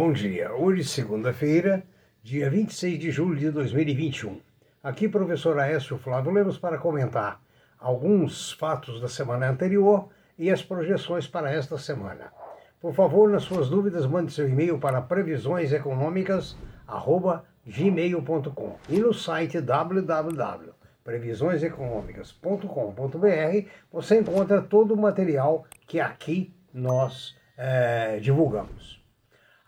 Bom dia. Hoje, segunda-feira, dia 26 de julho de 2021. Aqui, professor Aécio Flávio Lemos, para comentar alguns fatos da semana anterior e as projeções para esta semana. Por favor, nas suas dúvidas, mande seu e-mail para previsioneseconômicas.gmail.com e no site www.previsioneseconômicas.com.br você encontra todo o material que aqui nós é, divulgamos.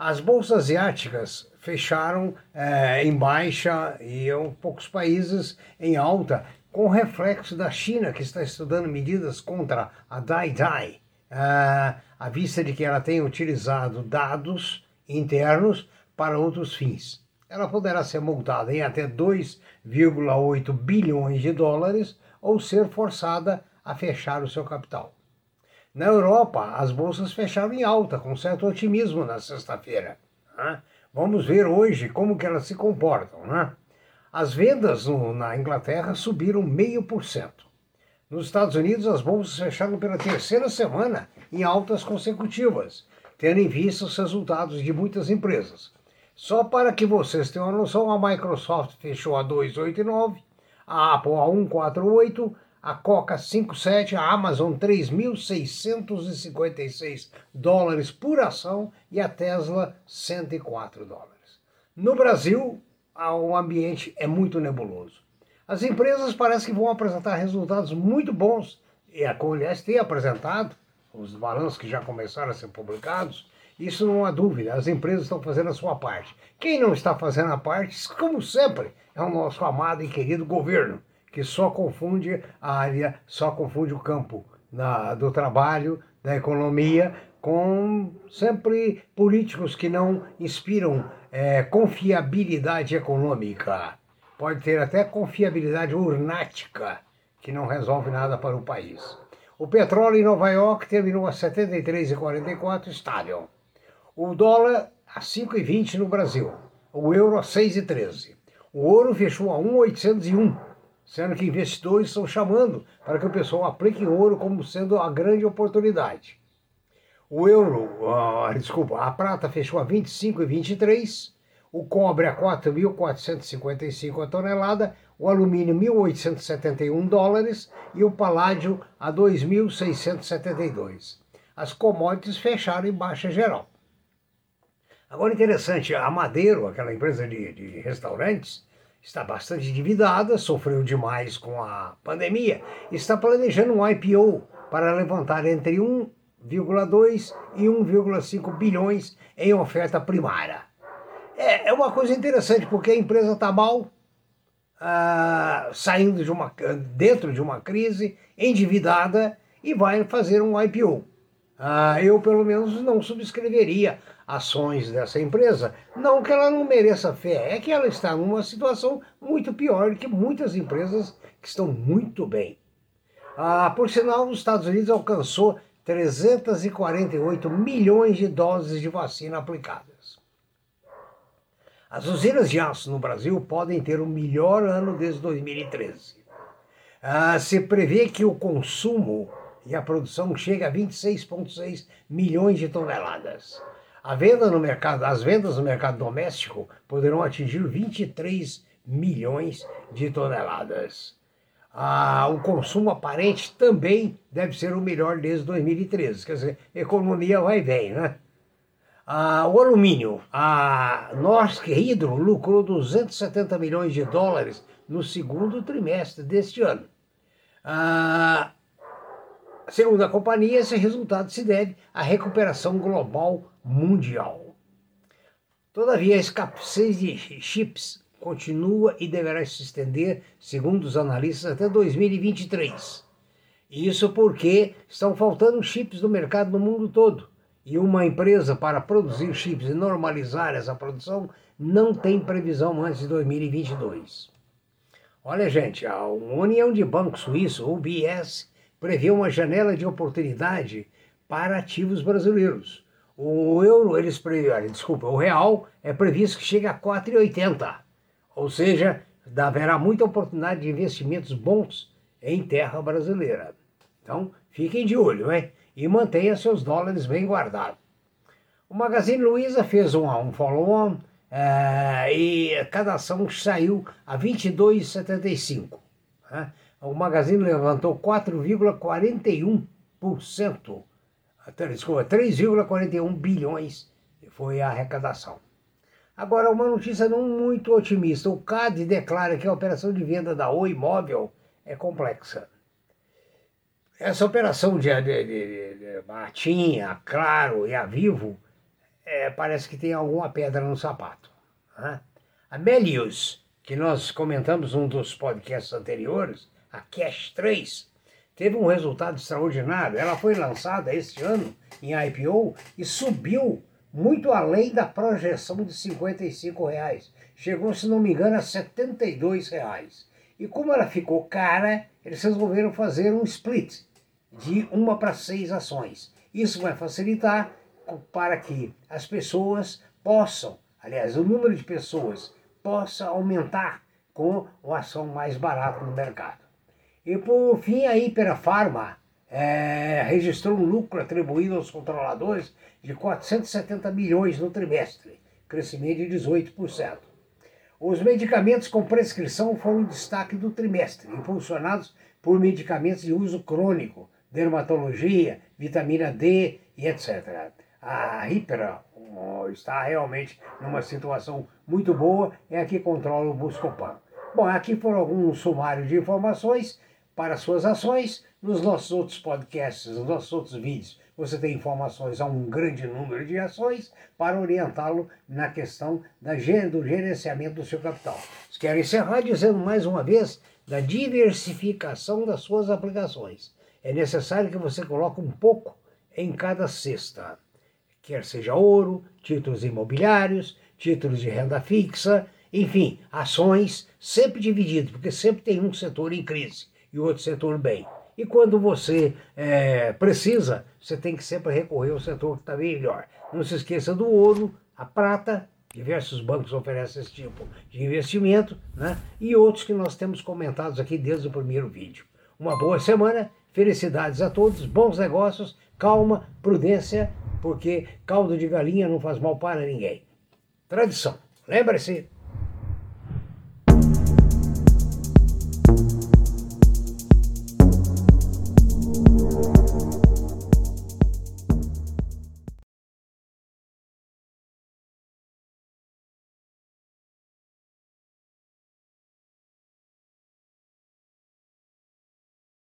As bolsas asiáticas fecharam é, em baixa e poucos países em alta, com reflexo da China, que está estudando medidas contra a Dai Dai, é, à vista de que ela tem utilizado dados internos para outros fins. Ela poderá ser multada em até 2,8 bilhões de dólares ou ser forçada a fechar o seu capital. Na Europa, as bolsas fecharam em alta, com certo otimismo na sexta-feira. Né? Vamos ver hoje como que elas se comportam. Né? As vendas no, na Inglaterra subiram meio por cento. Nos Estados Unidos, as bolsas fecharam pela terceira semana em altas consecutivas, tendo em vista os resultados de muitas empresas. Só para que vocês tenham uma noção, a Microsoft fechou a 289, a Apple a 148, a Coca 5,7, a Amazon 3.656 dólares por ação e a Tesla 104 dólares. No Brasil, o ambiente é muito nebuloso. As empresas parecem que vão apresentar resultados muito bons, e a Colhes tem apresentado, os balanços que já começaram a ser publicados, isso não há dúvida, as empresas estão fazendo a sua parte. Quem não está fazendo a parte, como sempre, é o nosso amado e querido governo que só confunde a área, só confunde o campo na, do trabalho, da economia, com sempre políticos que não inspiram é, confiabilidade econômica. Pode ter até confiabilidade urnática, que não resolve nada para o país. O petróleo em Nova York terminou a 73,44 estável. O dólar a 5,20 no Brasil. O euro a 6,13. O ouro fechou a 1,801 sendo que investidores estão chamando para que o pessoal aplique ouro como sendo a grande oportunidade. O euro, uh, desculpa, a prata fechou a 25,23, o cobre a 4.455 a tonelada, o alumínio 1.871 dólares e o paládio a 2.672. As commodities fecharam em baixa geral. Agora interessante, a Madeiro, aquela empresa de, de restaurantes, está bastante endividada, sofreu demais com a pandemia, está planejando um IPO para levantar entre 1,2 e 1,5 bilhões em oferta primária. É, é uma coisa interessante, porque a empresa está mal, ah, saindo de uma, dentro de uma crise, endividada, e vai fazer um IPO. Ah, eu, pelo menos, não subscreveria ações dessa empresa. Não que ela não mereça fé, é que ela está numa situação muito pior que muitas empresas que estão muito bem. Ah, por sinal, os Estados Unidos alcançou 348 milhões de doses de vacina aplicadas. As usinas de aço no Brasil podem ter o melhor ano desde 2013. Ah, se prevê que o consumo e a produção chega a 26,6 milhões de toneladas. A venda no mercado, as vendas no mercado doméstico poderão atingir 23 milhões de toneladas. Ah, o consumo aparente também deve ser o melhor desde 2013. Quer dizer, economia vai vem, né? Ah, o alumínio. A Norsk Hydro lucrou 270 milhões de dólares no segundo trimestre deste ano. Ah, Segundo a companhia, esse resultado se deve à recuperação global mundial. Todavia, a escassez de chips continua e deverá se estender, segundo os analistas, até 2023. Isso porque estão faltando chips no mercado no mundo todo. E uma empresa para produzir chips e normalizar essa produção não tem previsão antes de 2022. Olha, gente, a União de Banco Suíço, UBS, prevê uma janela de oportunidade para ativos brasileiros. O euro, eles previram, desculpa, o real é previsto que chegue a 4,80. Ou seja, haverá muita oportunidade de investimentos bons em terra brasileira. Então, fiquem de olho, hein? E mantenha seus dólares bem guardados. O Magazine Luiza fez um, um follow-on é, e cada ação saiu a 22,75. Né? O Magazine levantou 4,41%, desculpa, 3,41 bilhões foi a arrecadação. Agora, uma notícia não muito otimista. O CAD declara que a operação de venda da Oi Móvel é complexa. Essa operação de, de, de, de Martinha, Claro e a Vivo é, parece que tem alguma pedra no sapato. Né? A Melius, que nós comentamos num dos podcasts anteriores, a Cash 3, teve um resultado extraordinário. Ela foi lançada este ano em IPO e subiu muito além da projeção de 55 reais. Chegou, se não me engano, a 72 reais. E como ela ficou cara, eles resolveram fazer um split de uma para seis ações. Isso vai facilitar para que as pessoas possam, aliás, o número de pessoas possa aumentar com uma ação mais barata no mercado. E por fim, a Hiperfarma é, registrou um lucro atribuído aos controladores de 470 milhões no trimestre, crescimento de 18%. Os medicamentos com prescrição foram destaque do trimestre, impulsionados por medicamentos de uso crônico, dermatologia, vitamina D e etc a Hypera está realmente numa situação muito boa, é a que controla o Buscopan. Bom, aqui foram alguns sumários de informações para suas ações. Nos nossos outros podcasts, nos nossos outros vídeos, você tem informações a um grande número de ações para orientá-lo na questão da, do gerenciamento do seu capital. Quero encerrar dizendo mais uma vez da diversificação das suas aplicações. É necessário que você coloque um pouco em cada cesta quer seja ouro, títulos imobiliários, títulos de renda fixa, enfim, ações sempre divididos, porque sempre tem um setor em crise e o outro setor bem. E quando você é, precisa, você tem que sempre recorrer ao setor que está melhor. Não se esqueça do ouro, a prata, diversos bancos oferecem esse tipo de investimento, né? e outros que nós temos comentados aqui desde o primeiro vídeo. Uma boa semana, felicidades a todos, bons negócios, calma, prudência porque caldo de galinha não faz mal para ninguém. Tradição. Lembre-se,